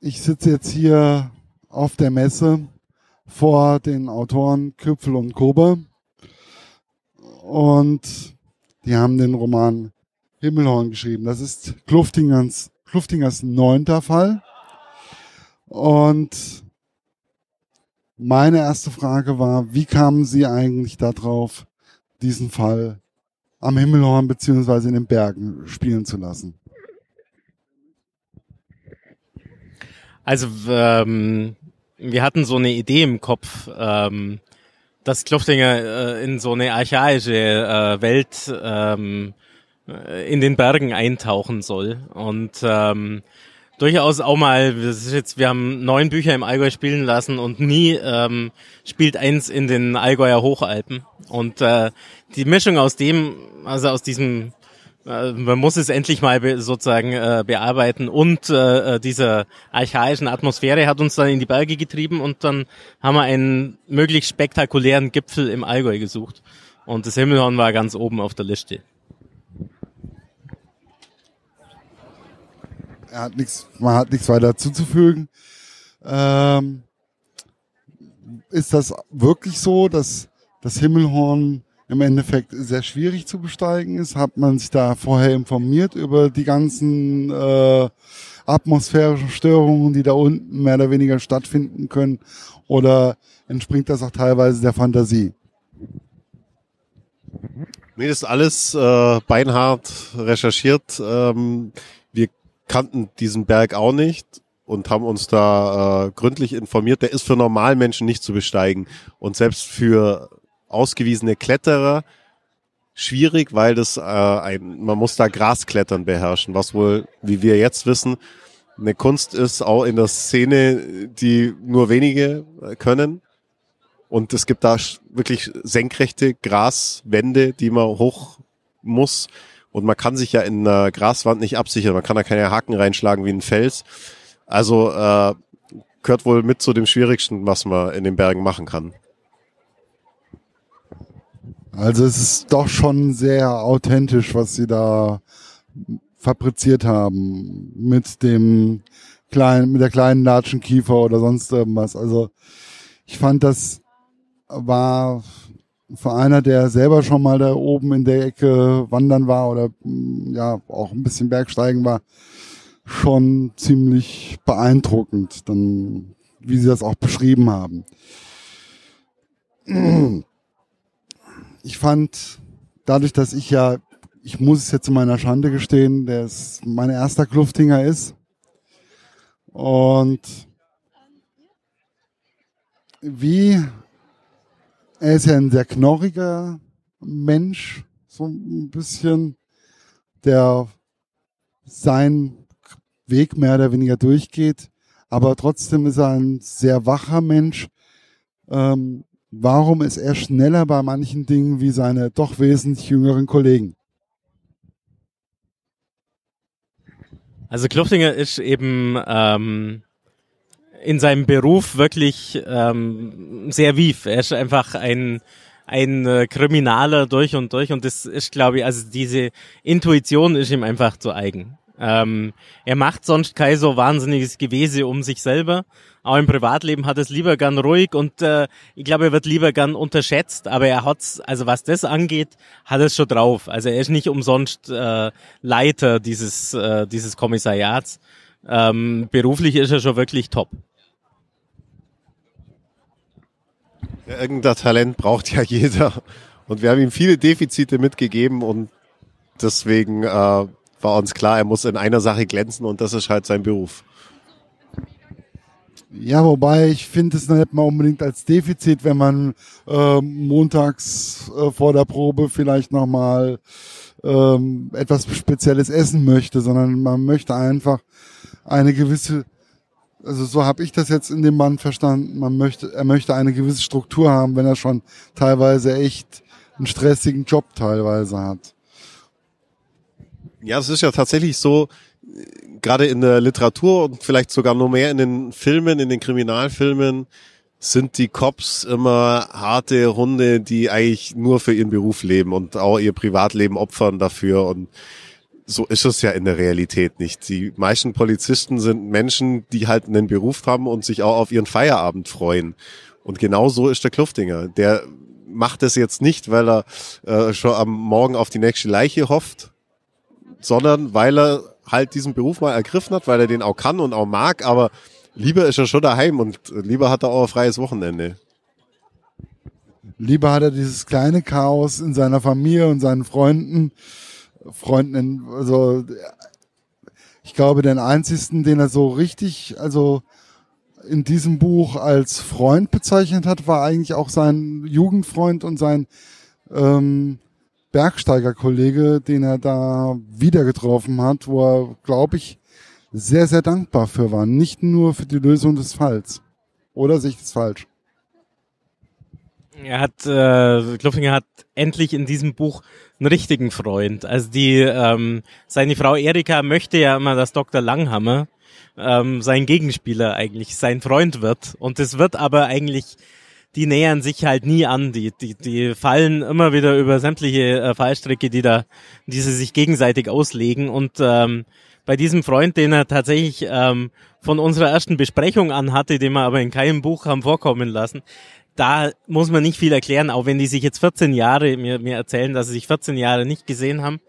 ich sitze jetzt hier auf der Messe vor den Autoren Köpfel und Kober und die haben den Roman Himmelhorn geschrieben. Das ist Kluftingers, Kluftingers neunter Fall. Und meine erste Frage war, wie kamen Sie eigentlich darauf, diesen Fall am Himmelhorn beziehungsweise in den Bergen spielen zu lassen? Also ähm, wir hatten so eine Idee im Kopf, ähm, dass Kluftinger äh, in so eine archaische äh, Welt ähm, äh, in den Bergen eintauchen soll. Und ähm, durchaus auch mal, das ist jetzt, wir haben neun Bücher im Allgäu spielen lassen und nie ähm, spielt eins in den Allgäuer Hochalpen. Und äh, die Mischung aus dem, also aus diesem man muss es endlich mal sozusagen äh, bearbeiten und äh, äh, dieser archaischen Atmosphäre hat uns dann in die Berge getrieben und dann haben wir einen möglichst spektakulären Gipfel im Allgäu gesucht und das Himmelhorn war ganz oben auf der Liste. Er hat nichts, man hat nichts weiter zuzufügen. Ähm, ist das wirklich so, dass das Himmelhorn im Endeffekt sehr schwierig zu besteigen ist. Hat man sich da vorher informiert über die ganzen äh, atmosphärischen Störungen, die da unten mehr oder weniger stattfinden können? Oder entspringt das auch teilweise der Fantasie? Das ist alles äh, beinhart recherchiert. Ähm, wir kannten diesen Berg auch nicht und haben uns da äh, gründlich informiert. Der ist für Normalmenschen nicht zu besteigen. Und selbst für ausgewiesene Kletterer schwierig, weil das äh, ein, man muss da Grasklettern beherrschen, was wohl, wie wir jetzt wissen, eine Kunst ist, auch in der Szene, die nur wenige können. Und es gibt da wirklich senkrechte Graswände, die man hoch muss. Und man kann sich ja in einer Graswand nicht absichern. Man kann da keine Haken reinschlagen wie ein Fels. Also äh, gehört wohl mit zu dem Schwierigsten, was man in den Bergen machen kann. Also es ist doch schon sehr authentisch, was sie da fabriziert haben mit dem kleinen, mit der kleinen Latschenkiefer oder sonst irgendwas. Also ich fand, das war für einer, der selber schon mal da oben in der Ecke wandern war oder ja auch ein bisschen Bergsteigen war, schon ziemlich beeindruckend, dann wie sie das auch beschrieben haben ich fand, dadurch, dass ich ja, ich muss es jetzt in meiner Schande gestehen, der ist mein erster Kluftinger ist. Und wie, er ist ja ein sehr knorriger Mensch, so ein bisschen, der seinen Weg mehr oder weniger durchgeht, aber trotzdem ist er ein sehr wacher Mensch, ähm, Warum ist er schneller bei manchen Dingen wie seine doch wesentlich jüngeren Kollegen? Also Kluftinger ist eben ähm, in seinem Beruf wirklich ähm, sehr wief. Er ist einfach ein ein äh, Kriminaler durch und durch und das ist, glaube ich, also diese Intuition ist ihm einfach zu eigen. Ähm, er macht sonst kein so wahnsinniges Gewese um sich selber. Auch im Privatleben hat es lieber gern ruhig und äh, ich glaube, er wird lieber gern unterschätzt, aber er hat's, also was das angeht, hat es schon drauf. Also er ist nicht umsonst äh, Leiter dieses, äh, dieses Kommissariats. Ähm, beruflich ist er schon wirklich top. Ja, irgendein Talent braucht ja jeder. Und wir haben ihm viele Defizite mitgegeben und deswegen äh, war uns klar, er muss in einer Sache glänzen und das ist halt sein Beruf. Ja, wobei ich finde es nicht mal unbedingt als Defizit, wenn man äh, montags äh, vor der Probe vielleicht nochmal ähm, etwas Spezielles essen möchte, sondern man möchte einfach eine gewisse, also so habe ich das jetzt in dem Mann verstanden, man möchte, er möchte eine gewisse Struktur haben, wenn er schon teilweise echt einen stressigen Job teilweise hat. Ja, es ist ja tatsächlich so, gerade in der Literatur und vielleicht sogar nur mehr in den Filmen, in den Kriminalfilmen, sind die Cops immer harte Hunde, die eigentlich nur für ihren Beruf leben und auch ihr Privatleben opfern dafür und so ist es ja in der Realität nicht. Die meisten Polizisten sind Menschen, die halt einen Beruf haben und sich auch auf ihren Feierabend freuen. Und genau so ist der Kluftinger. Der macht es jetzt nicht, weil er äh, schon am Morgen auf die nächste Leiche hofft, sondern weil er halt diesen Beruf mal ergriffen hat, weil er den auch kann und auch mag, aber lieber ist er schon daheim und lieber hat er auch ein freies Wochenende. Lieber hat er dieses kleine Chaos in seiner Familie und seinen Freunden, Freunden, also ich glaube, den einzigsten, den er so richtig, also in diesem Buch als Freund bezeichnet hat, war eigentlich auch sein Jugendfreund und sein ähm, Bergsteigerkollege, den er da wieder getroffen hat, wo er, glaube ich, sehr, sehr dankbar für war. Nicht nur für die Lösung des Falls. Oder sehe ich das falsch? Er hat, äh, Kluffinger hat endlich in diesem Buch einen richtigen Freund. Also die, ähm, seine Frau Erika möchte ja immer, dass Dr. Langhammer ähm, sein Gegenspieler eigentlich sein Freund wird. Und es wird aber eigentlich, die nähern sich halt nie an. Die, die, die fallen immer wieder über sämtliche äh, Fallstricke, die da, die sie sich gegenseitig auslegen. Und ähm, bei diesem Freund, den er tatsächlich ähm, von unserer ersten Besprechung an hatte, den wir aber in keinem Buch haben vorkommen lassen, da muss man nicht viel erklären, auch wenn die sich jetzt 14 Jahre mir, mir erzählen, dass sie sich 14 Jahre nicht gesehen haben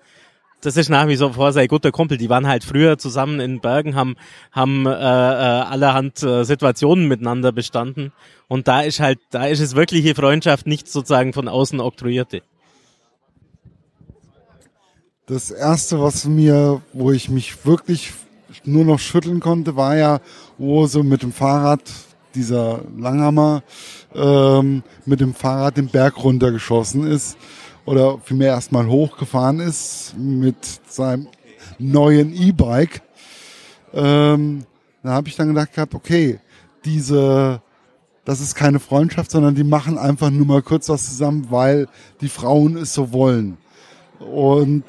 das ist nach wie vor sein guter Kumpel. Die waren halt früher zusammen in Bergen, haben, haben äh, äh, allerhand äh, Situationen miteinander bestanden. Und da ist halt, da ist es wirkliche Freundschaft, nicht sozusagen von außen oktroyierte. Das erste, was mir, wo ich mich wirklich nur noch schütteln konnte, war ja, wo so mit dem Fahrrad dieser Langhammer ähm, mit dem Fahrrad den Berg runtergeschossen ist oder vielmehr erstmal hochgefahren ist mit seinem neuen E-Bike. Ähm, da habe ich dann gedacht gehabt, okay, diese, das ist keine Freundschaft, sondern die machen einfach nur mal kurz was zusammen, weil die Frauen es so wollen. Und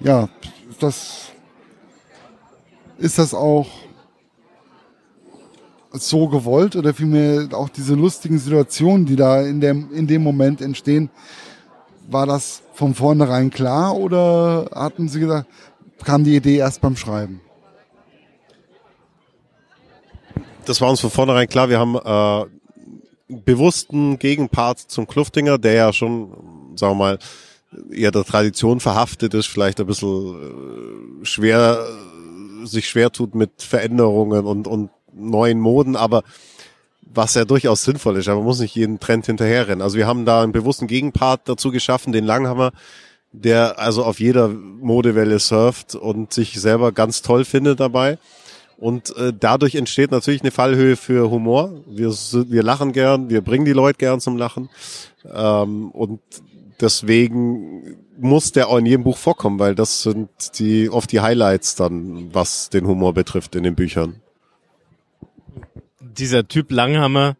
ja, das ist das auch so gewollt oder vielmehr auch diese lustigen Situationen, die da in dem, in dem Moment entstehen, war das von vornherein klar oder hatten Sie gesagt, kam die Idee erst beim Schreiben? Das war uns von vornherein klar. Wir haben äh, bewussten Gegenpart zum Kluftinger, der ja schon, sagen wir mal, eher der Tradition verhaftet ist, vielleicht ein bisschen äh, schwer, sich schwer tut mit Veränderungen und, und neuen Moden, aber was ja durchaus sinnvoll ist, aber man muss nicht jeden Trend hinterherrennen. Also wir haben da einen bewussten Gegenpart dazu geschaffen, den Langhammer, der also auf jeder Modewelle surft und sich selber ganz toll findet dabei. Und äh, dadurch entsteht natürlich eine Fallhöhe für Humor. Wir, wir lachen gern, wir bringen die Leute gern zum Lachen. Ähm, und deswegen muss der auch in jedem Buch vorkommen, weil das sind die oft die Highlights dann, was den Humor betrifft in den Büchern dieser Typ Langhammer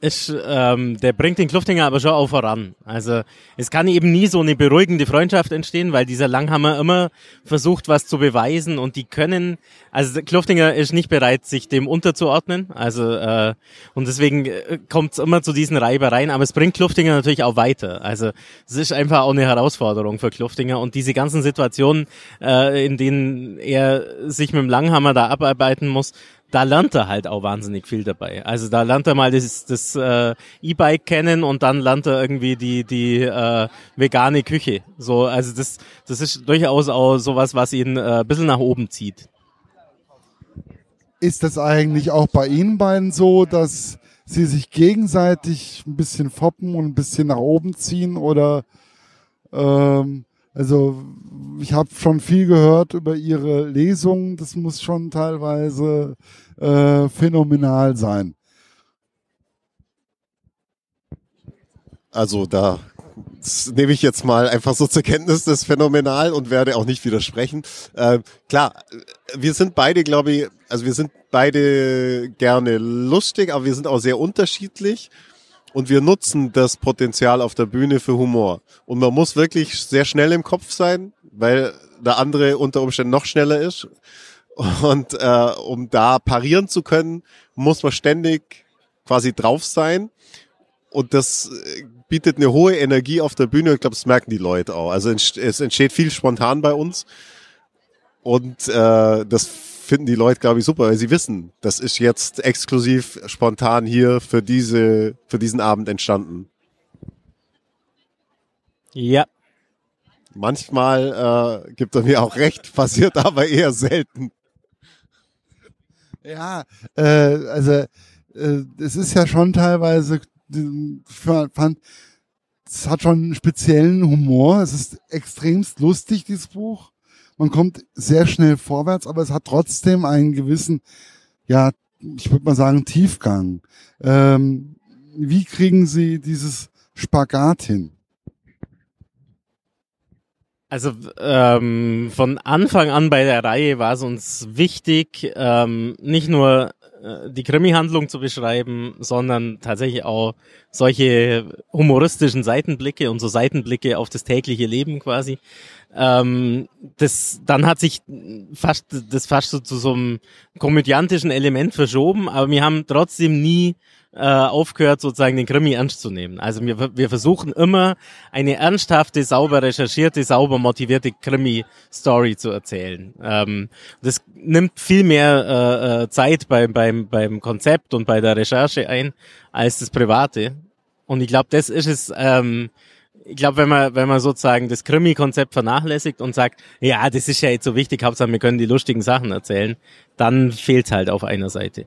ist, ähm, der bringt den Kluftinger aber schon auch voran. Also es kann eben nie so eine beruhigende Freundschaft entstehen, weil dieser Langhammer immer versucht, was zu beweisen und die können, also Kluftinger ist nicht bereit, sich dem unterzuordnen. Also äh, und deswegen äh, kommt es immer zu diesen Reibereien, aber es bringt Kluftinger natürlich auch weiter. Also es ist einfach auch eine Herausforderung für Kluftinger und diese ganzen Situationen, äh, in denen er sich mit dem Langhammer da abarbeiten muss, da lernt er halt auch wahnsinnig viel dabei. Also da lernt er mal das, das äh, E-Bike kennen und dann lernt er irgendwie die die äh, vegane Küche. So, also das das ist durchaus auch sowas, was ihn äh, ein bisschen nach oben zieht. Ist das eigentlich auch bei Ihnen beiden so, dass Sie sich gegenseitig ein bisschen foppen und ein bisschen nach oben ziehen oder ähm, also ich habe schon viel gehört über ihre Lesungen. Das muss schon teilweise äh, phänomenal sein. Also da nehme ich jetzt mal einfach so zur Kenntnis, das phänomenal und werde auch nicht widersprechen. Äh, klar, wir sind beide, glaube ich, also wir sind beide gerne lustig, aber wir sind auch sehr unterschiedlich und wir nutzen das Potenzial auf der Bühne für Humor. Und man muss wirklich sehr schnell im Kopf sein, weil der andere unter Umständen noch schneller ist. Und äh, um da parieren zu können, muss man ständig quasi drauf sein. Und das äh, bietet eine hohe Energie auf der Bühne. Ich glaube, das merken die Leute auch. Also es entsteht viel spontan bei uns. Und äh, das finden die Leute, glaube ich, super, weil sie wissen, das ist jetzt exklusiv spontan hier für diese, für diesen Abend entstanden. Ja. Manchmal äh, gibt er mir auch recht, passiert aber eher selten. Ja, äh, also äh, es ist ja schon teilweise, ich fand, es hat schon einen speziellen Humor. Es ist extremst lustig, dieses Buch. Man kommt sehr schnell vorwärts, aber es hat trotzdem einen gewissen, ja, ich würde mal sagen, Tiefgang. Ähm, wie kriegen Sie dieses Spagat hin? Also ähm, von Anfang an bei der Reihe war es uns wichtig, ähm, nicht nur äh, die Krimi-Handlung zu beschreiben, sondern tatsächlich auch solche humoristischen Seitenblicke und so Seitenblicke auf das tägliche Leben quasi. Ähm, das, dann hat sich fast das fast so zu so einem komödiantischen Element verschoben, aber wir haben trotzdem nie äh, aufgehört, sozusagen den Krimi ernst zu nehmen. Also wir, wir versuchen immer eine ernsthafte, sauber recherchierte, sauber motivierte Krimi-Story zu erzählen. Ähm, das nimmt viel mehr äh, äh, Zeit beim, beim, beim Konzept und bei der Recherche ein als das Private. Und ich glaube, das ist es. Ähm, ich glaube, wenn man, wenn man sozusagen das Krimi-Konzept vernachlässigt und sagt, ja, das ist ja jetzt so wichtig, Hauptsache wir können die lustigen Sachen erzählen, dann fehlt halt auf einer Seite.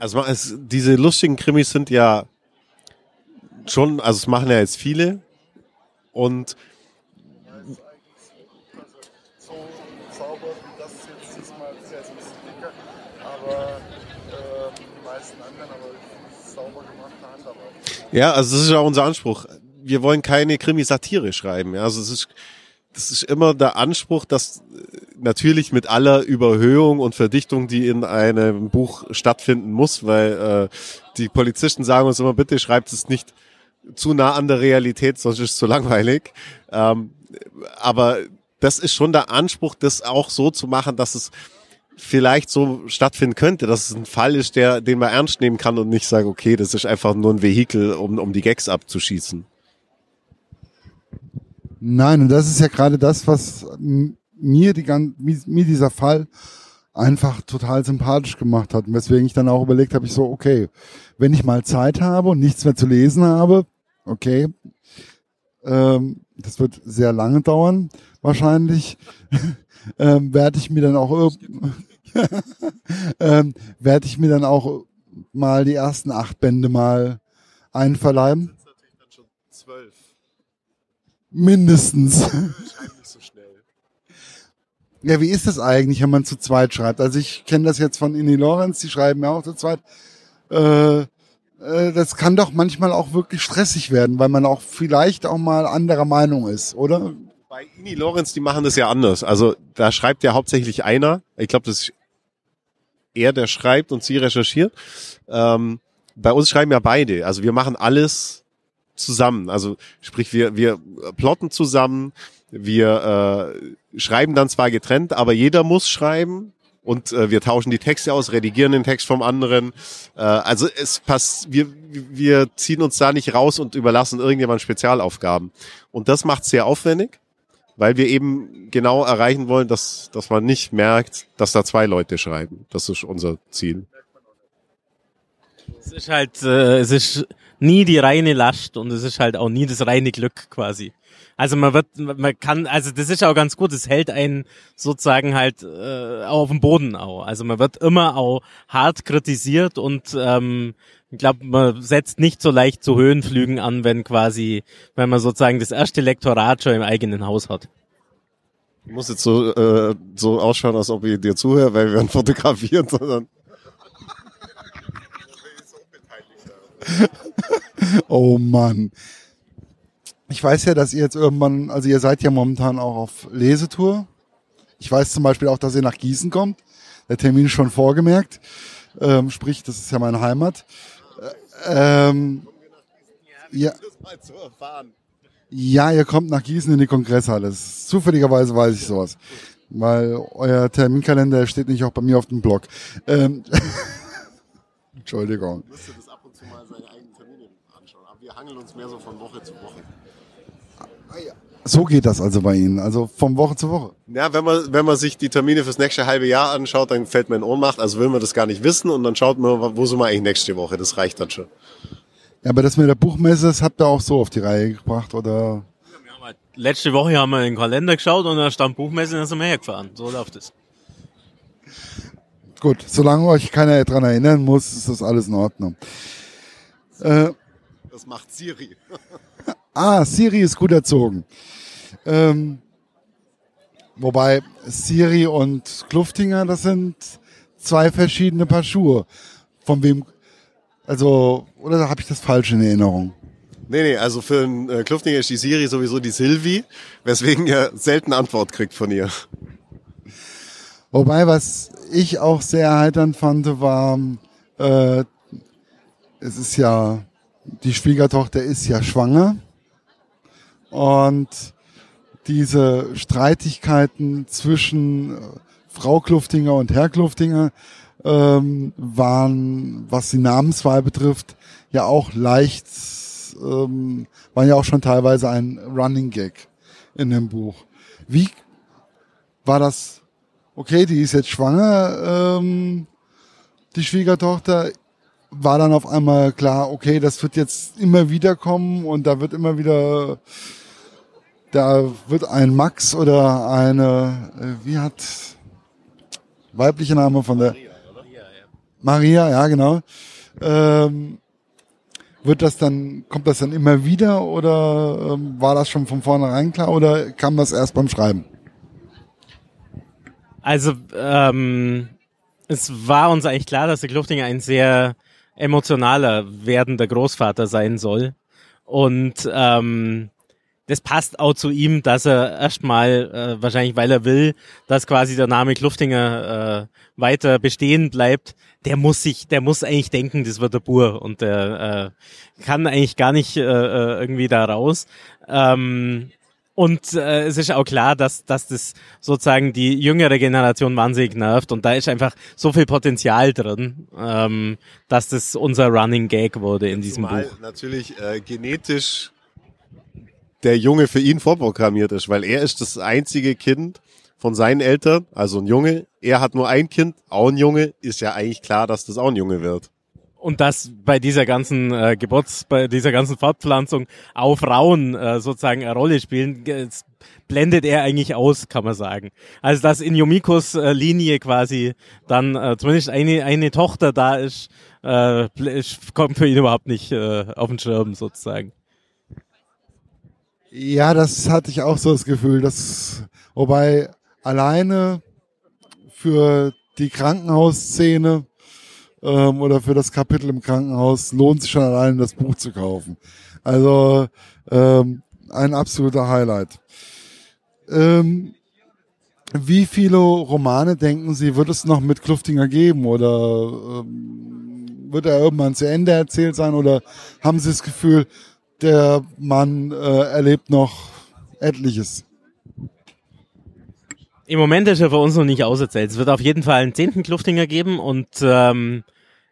Also es, diese lustigen Krimis sind ja schon, also es machen ja jetzt viele und Ja, also das ist ja unser Anspruch. Wir wollen keine Krimi-Satire schreiben. Also es ist, das ist immer der Anspruch, dass natürlich mit aller Überhöhung und Verdichtung, die in einem Buch stattfinden muss, weil äh, die Polizisten sagen uns immer, bitte schreibt es nicht zu nah an der Realität, sonst ist es zu langweilig. Ähm, aber das ist schon der Anspruch, das auch so zu machen, dass es vielleicht so stattfinden könnte, dass es ein Fall ist, der, den man ernst nehmen kann und nicht sagen, okay, das ist einfach nur ein Vehikel, um, um die Gags abzuschießen. Nein, und das ist ja gerade das, was mir, die, mir dieser Fall einfach total sympathisch gemacht hat. Und weswegen ich dann auch überlegt habe, ich so, okay, wenn ich mal Zeit habe und nichts mehr zu lesen habe, okay, ähm, das wird sehr lange dauern, wahrscheinlich, ähm, werde ich mir dann auch ähm, werde ich mir dann auch mal die ersten acht Bände mal einverleiben. Mindestens. Ja, wie ist das eigentlich, wenn man zu zweit schreibt? Also ich kenne das jetzt von Inni Lorenz, die schreiben ja auch zu zweit. Äh, äh, das kann doch manchmal auch wirklich stressig werden, weil man auch vielleicht auch mal anderer Meinung ist, oder? Bei Inni Lorenz, die machen das ja anders. Also da schreibt ja hauptsächlich einer. Ich glaube, das ist er, der schreibt und sie recherchiert. Ähm, bei uns schreiben ja beide. Also wir machen alles zusammen. Also sprich, wir, wir plotten zusammen, wir äh, schreiben dann zwar getrennt, aber jeder muss schreiben und äh, wir tauschen die Texte aus, redigieren den Text vom anderen. Äh, also es passt, wir, wir ziehen uns da nicht raus und überlassen irgendjemand Spezialaufgaben. Und das macht sehr aufwendig, weil wir eben genau erreichen wollen, dass, dass man nicht merkt, dass da zwei Leute schreiben. Das ist unser Ziel. Es ist halt, äh, es ist nie die reine Last und es ist halt auch nie das reine Glück quasi. Also man wird, man kann, also das ist auch ganz gut, es hält einen sozusagen halt äh, auf dem Boden auch. Also man wird immer auch hart kritisiert und ähm, ich glaube, man setzt nicht so leicht zu Höhenflügen an, wenn quasi, wenn man sozusagen das erste Lektorat schon im eigenen Haus hat. Ich muss jetzt so, äh, so ausschauen, als ob ich dir zuhöre, weil wir werden fotografiert, sondern oh Mann. Ich weiß ja, dass ihr jetzt irgendwann, also ihr seid ja momentan auch auf Lesetour. Ich weiß zum Beispiel auch, dass ihr nach Gießen kommt. Der Termin ist schon vorgemerkt. Ähm, sprich, das ist ja meine Heimat. Äh, ähm, ja. ja, ihr kommt nach Gießen in die Kongresshalle. Zufälligerweise weiß ich sowas. Weil euer Terminkalender steht nicht auch bei mir auf dem Blog. Ähm, Entschuldigung. Hangeln uns mehr so von Woche zu Woche. So geht das also bei Ihnen, also von Woche zu Woche. Ja, wenn man, wenn man sich die Termine fürs nächste halbe Jahr anschaut, dann fällt man in Ohnmacht. Also will man das gar nicht wissen und dann schaut man, wo sind wir eigentlich nächste Woche. Das reicht dann schon. Ja, aber das mit der Buchmesse, das habt ihr auch so auf die Reihe gebracht, oder? Letzte Woche haben wir in den Kalender geschaut und da stand Buchmesse und dann sind wir hergefahren. So läuft es. Gut, solange euch keiner dran erinnern muss, ist das alles in Ordnung. Äh, Das macht Siri. ah, Siri ist gut erzogen. Ähm, wobei Siri und Kluftinger, das sind zwei verschiedene Paar Schuhe. Von wem, also, oder habe ich das falsch in Erinnerung? Nee, nee, also für einen äh, Kluftinger ist die Siri sowieso die Silvi, weswegen er selten Antwort kriegt von ihr. Wobei, was ich auch sehr erheiternd fand, war, äh, es ist ja, die Schwiegertochter ist ja schwanger. Und diese Streitigkeiten zwischen äh, Frau Kluftinger und Herr Kluftinger ähm, waren, was die Namenswahl betrifft, ja auch leicht, ähm, waren ja auch schon teilweise ein Running Gag in dem Buch. Wie war das? Okay, die ist jetzt schwanger, ähm, die Schwiegertochter, war dann auf einmal klar, okay, das wird jetzt immer wieder kommen und da wird immer wieder, da wird ein Max oder eine, äh, wie hat, weibliche Name von der, Maria, ja genau, ähm, wird das dann, kommt das dann immer wieder oder ähm, war das schon von vornherein klar oder kam das erst beim Schreiben? Also, ähm, es war uns eigentlich klar, dass der Kluftinger ein sehr emotionaler werdender Großvater sein soll. Und ähm, das passt auch zu ihm, dass er erstmal, äh, wahrscheinlich weil er will, dass quasi der Name Kluftinger äh, weiter bestehen bleibt, der muss sich, der muss eigentlich denken, das wird der Bur und der äh, kann eigentlich gar nicht äh, äh irgendwie da raus. Ähm, und äh, es ist auch klar, dass, dass das sozusagen die jüngere Generation wahnsinnig nervt und da ist einfach so viel Potenzial drin, ähm, dass das unser Running Gag wurde in diesem Zumal Buch. natürlich äh, genetisch der Junge für ihn vorprogrammiert ist, weil er ist das einzige Kind von seinen Eltern, also ein Junge. Er hat nur ein Kind, auch ein Junge. Ist ja eigentlich klar, dass das auch ein Junge wird. Und dass bei dieser ganzen äh, Geburts, bei dieser ganzen Fortpflanzung auch Frauen äh, sozusagen eine Rolle spielen, das blendet er eigentlich aus, kann man sagen. Also dass in Yomikos äh, Linie quasi dann äh, zumindest eine, eine Tochter da ist, äh, kommt für ihn überhaupt nicht äh, auf den Schirm sozusagen. Ja, das hatte ich auch so das Gefühl, dass, wobei alleine für die Krankenhausszene ähm, oder für das Kapitel im Krankenhaus lohnt sich schon alleine das Buch zu kaufen. Also ähm, ein absoluter Highlight. Ähm, wie viele Romane denken Sie, wird es noch mit Kluftinger geben oder ähm, wird er irgendwann zu Ende erzählt sein oder haben Sie das Gefühl, der Mann äh, erlebt noch etliches? Im Moment ist er für uns noch nicht auserzählt. Es wird auf jeden Fall einen zehnten Kluftinger geben und ähm,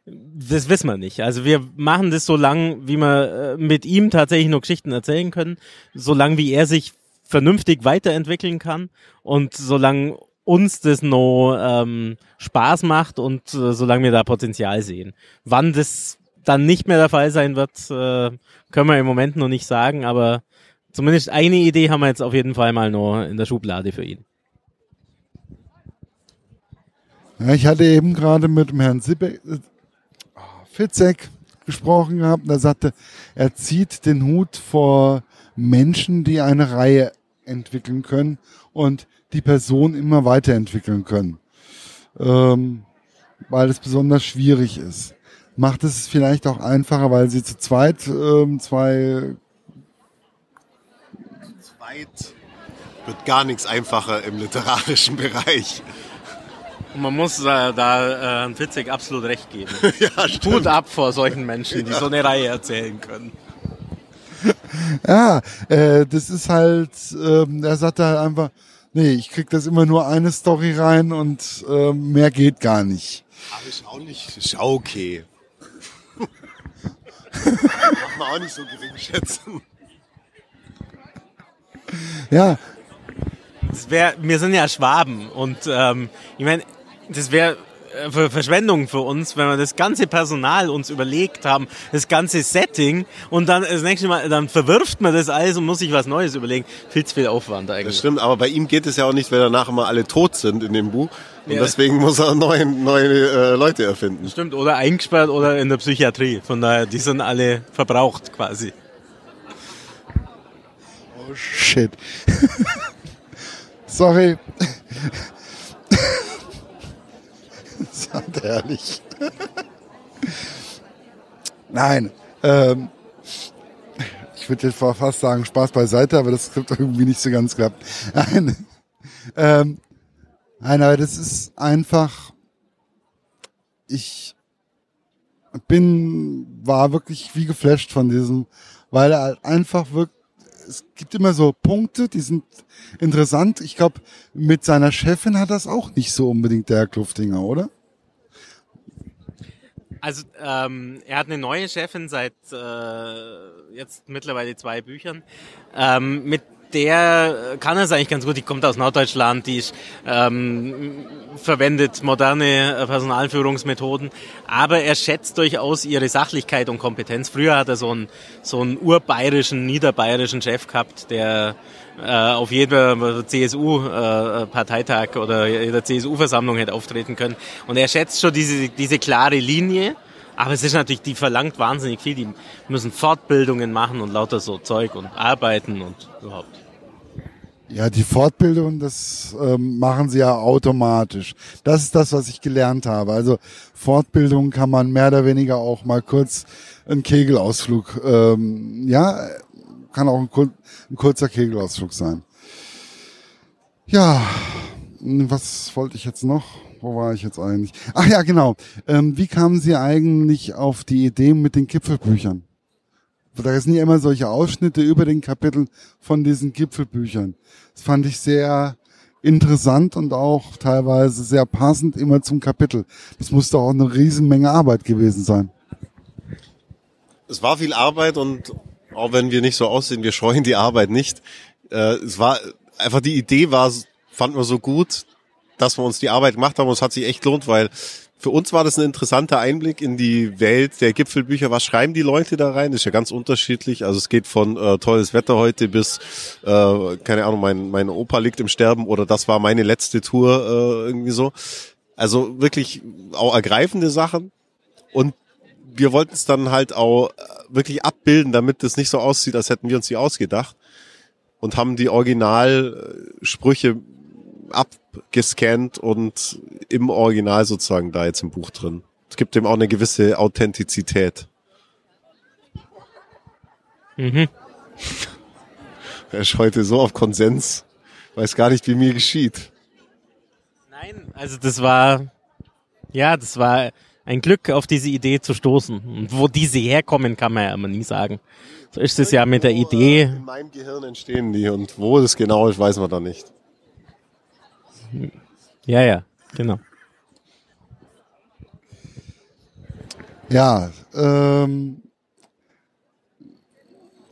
das wissen wir nicht. Also wir machen das so lang, wie wir äh, mit ihm tatsächlich nur Geschichten erzählen können, so lang wie er sich vernünftig weiterentwickeln kann und solange uns das noch ähm, Spaß macht und äh, solange wir da Potenzial sehen. Wann das dann nicht mehr der Fall sein wird, äh, können wir im Moment noch nicht sagen, aber zumindest eine Idee haben wir jetzt auf jeden Fall mal noch in der Schublade für ihn. Ja, ich hatte eben gerade mit dem Herrn Sibbe, äh, Fitzek gesprochen gehabt und er sagte, er zieht den Hut vor Menschen, die eine Reihe entwickeln können und die Person immer weiterentwickeln können, ähm, weil es besonders schwierig ist. Macht es vielleicht auch einfacher, weil sie zu zweit ähm, zwei Zweit wird gar nichts einfacher im literarischen Bereich. Und man muss äh, da äh, Fitzek absolut recht geben. ja, Hut ab vor solchen Menschen, die so eine Reihe erzählen können. Ja, äh, das ist halt, ähm, er sagt halt einfach, nee, ich krieg das immer nur eine Story rein und äh, mehr geht gar nicht. Aber ist auch nicht, ist auch okay. Darf man auch nicht so gering schätzen. Ja, wär, wir sind ja Schwaben und ähm, ich meine, das wäre für Verschwendung für uns, wenn wir das ganze Personal uns überlegt haben, das ganze Setting und dann das nächste Mal, dann verwirft man das alles und muss sich was Neues überlegen. Viel zu viel Aufwand Das eigentlich. stimmt, aber bei ihm geht es ja auch nicht, weil danach immer alle tot sind in dem Buch. Und Ja. deswegen muss er neue, neue äh, Leute erfinden. Stimmt, oder eingesperrt oder in der Psychiatrie. Von daher, die sind alle verbraucht quasi. Oh shit. Sorry. Das war herrlich. Nein. Ähm, ich würde jetzt fast sagen, Spaß beiseite, aber das hat irgendwie nicht so ganz geklappt. Nein. Ähm, nein, aber das ist einfach. Ich bin, war wirklich wie geflasht von diesem, weil er halt einfach wirklich es gibt immer so Punkte, die sind interessant. Ich glaube, mit seiner Chefin hat das auch nicht so unbedingt der Kluftinger, oder? Also ähm, er hat eine neue Chefin seit äh, jetzt mittlerweile zwei Büchern. Ähm, mit der kann es eigentlich ganz gut. Die kommt aus Norddeutschland, die ist, ähm, verwendet moderne äh, Personalführungsmethoden, aber er schätzt durchaus ihre Sachlichkeit und Kompetenz. Früher hat er so einen so einen urbayerischen, niederbayerischen Chef gehabt, der auf jeder CSU-Parteitag äh, oder jeder CSU-Versammlung hätte auftreten können. Und er schätzt schon diese, diese klare Linie. Aber es ist natürlich, die verlangt wahnsinnig viel. Die müssen Fortbildungen machen und lauter so Zeug und arbeiten und überhaupt. Ja, die Fortbildung, das ähm, machen sie ja automatisch. Das ist das, was ich gelernt habe. Also Fortbildung kann man mehr oder weniger auch mal kurz einen Kegelausflug, ähm, ja, kann auch ein, kur ein kurzer Kegelausflug sein. Ja, was wollte ich jetzt noch? Wo war ich jetzt eigentlich? Ach ja, genau. Ähm, wie kamen Sie eigentlich auf die Idee mit den Gipfelbüchern? Da sind ja immer solche Ausschnitte über den Kapiteln von diesen Gipfelbüchern. Das fand ich sehr interessant und auch teilweise sehr passend immer zum Kapitel. Das musste auch eine Riesenmenge Arbeit gewesen sein. Es war viel Arbeit und auch wenn wir nicht so aussehen, wir scheuen die Arbeit nicht. Äh, es war einfach die Idee war, fanden wir so gut, dass wir uns die Arbeit gemacht haben und es hat sich echt lohnt, weil für uns war das ein interessanter Einblick in die Welt der Gipfelbücher. Was schreiben die Leute da rein? Das ist ja ganz unterschiedlich. Also es geht von äh, tolles Wetter heute bis, äh, keine Ahnung, mein, mein Opa liegt im Sterben oder das war meine letzte Tour, äh, irgendwie so. Also wirklich auch ergreifende Sachen. Und wir wollten es dann halt auch äh, wirklich abbilden, damit es nicht so aussieht, als hätten wir uns die ausgedacht. Und haben die Originalsprüche abgescannt und im Original sozusagen da jetzt im Buch drin. Es gibt dem auch eine gewisse Authentizität. Mhm. Er ist heute so auf Konsens, weiß gar nicht, wie mir geschieht. Nein, also das war, ja, das war ein Glück, auf diese Idee zu stoßen. Und wo diese herkommen, kann man ja immer nie sagen. So ist es ja mit der Idee. In meinem Gehirn entstehen die und wo das genau ist, weiß man da nicht. Ja, ja, genau. Ja, ähm,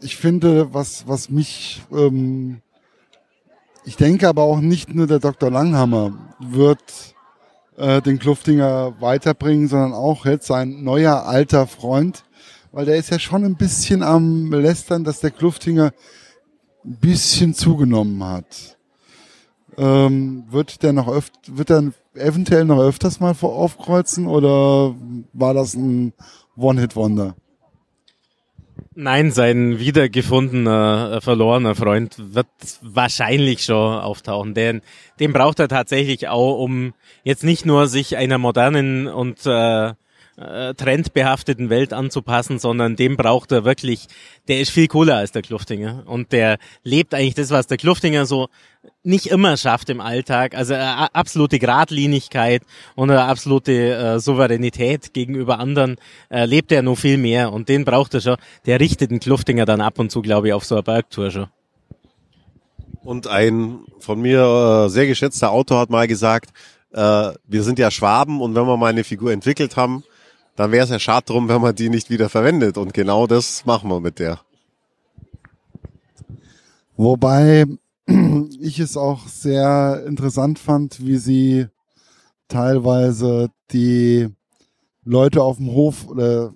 ich finde, was, was mich, ähm, ich denke aber auch nicht nur der Dr. Langhammer wird äh, den Kluftinger weiterbringen, sondern auch jetzt sein neuer alter Freund, weil der ist ja schon ein bisschen am Lästern, dass der Kluftinger ein bisschen zugenommen hat. Ähm, wird der noch öfter, wird er eventuell noch öfters mal vor aufkreuzen oder war das ein One-Hit-Wonder? Nein, sein wiedergefundener, äh, verlorener Freund wird wahrscheinlich schon auftauchen. Den, den braucht er tatsächlich auch, um jetzt nicht nur sich einer modernen und äh, äh, trendbehafteten Welt anzupassen, sondern dem braucht er wirklich, der ist viel cooler als der Kluftinger und der lebt eigentlich das, was der Kluftinger so nicht immer schafft im Alltag, also äh, absolute Gradlinigkeit und absolute äh, Souveränität gegenüber anderen lebt er nur viel mehr und den braucht er schon. Der richtet den Kluftinger dann ab und zu, glaube ich, auf so einer Bergtour schon. Und ein von mir sehr geschätzter Autor hat mal gesagt, wir sind ja Schwaben und wenn wir mal eine Figur entwickelt haben, dann wäre es ja schade drum, wenn man die nicht wieder verwendet. Und genau das machen wir mit der. Wobei ich es auch sehr interessant fand, wie sie teilweise die Leute auf dem Hof oder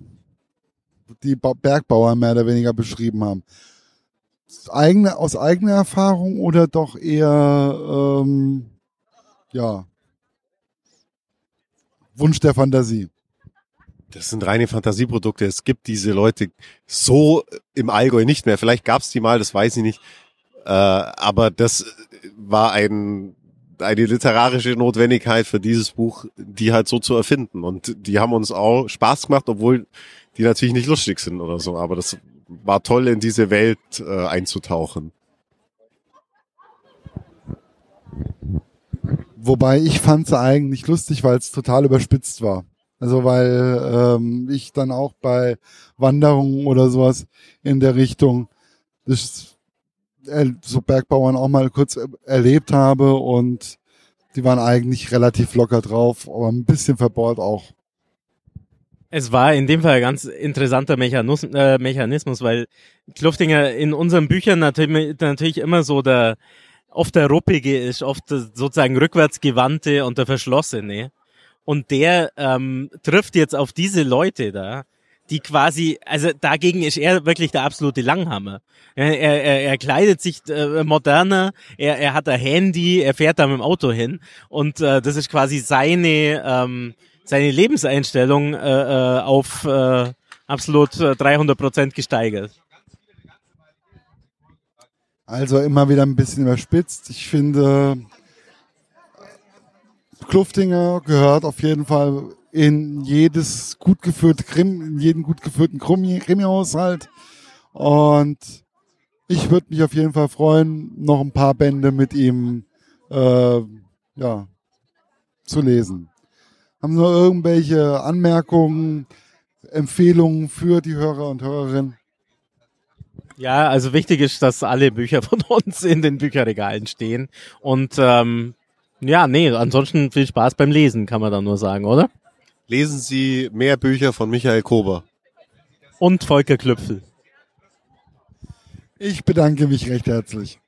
die Bergbauer mehr oder weniger beschrieben haben. Eigene, aus eigener Erfahrung oder doch eher ähm, ja Wunsch der Fantasie? Das sind reine Fantasieprodukte. Es gibt diese Leute so im Allgäu nicht mehr. Vielleicht gab es die mal, das weiß ich nicht. Äh, aber das war ein, eine literarische Notwendigkeit für dieses Buch, die halt so zu erfinden. Und die haben uns auch Spaß gemacht, obwohl die natürlich nicht lustig sind oder so. Aber das war toll, in diese Welt äh, einzutauchen. Wobei ich fand es eigentlich lustig, weil es total überspitzt war. Also weil ähm, ich dann auch bei Wanderungen oder sowas in der Richtung das, äh, so Bergbauern auch mal kurz erlebt habe und die waren eigentlich relativ locker drauf, aber ein bisschen verbohrt auch. Es war in dem Fall ein ganz interessanter Mechanismus, äh, Mechanismus weil Kluftinger in unseren Büchern natürlich, natürlich immer so der oft der ruppige ist, oft sozusagen rückwärtsgewandte und der verschlossene. Und der ähm, trifft jetzt auf diese Leute da, die quasi, also dagegen ist er wirklich der absolute Langhammer. Er, er, er kleidet sich äh, moderner, er, er hat ein Handy, er fährt da mit dem Auto hin und äh, das ist quasi seine, ähm, seine Lebenseinstellung äh, äh, auf äh, absolut 300 äh, Prozent gesteigert. Also immer wieder ein bisschen überspitzt. Ich finde, Kluftinger gehört auf jeden Fall in jedes gut geführte Krim, in jeden gut geführten Krimi-Haushalt. Und ich würde mich auf jeden Fall freuen, noch ein paar Bände mit ihm äh, ja, zu lesen. Haben Sie noch irgendwelche Anmerkungen, Empfehlungen für die Hörer und Hörerinnen? Ja, also wichtig ist, dass alle Bücher von uns in den Bücherregalen stehen. Und ähm, ja, nee, ansonsten viel Spaß beim Lesen, kann man da nur sagen, oder? Lesen Sie mehr Bücher von Michael Kober. Und Volker Klüpfel. Ich bedanke mich recht herzlich.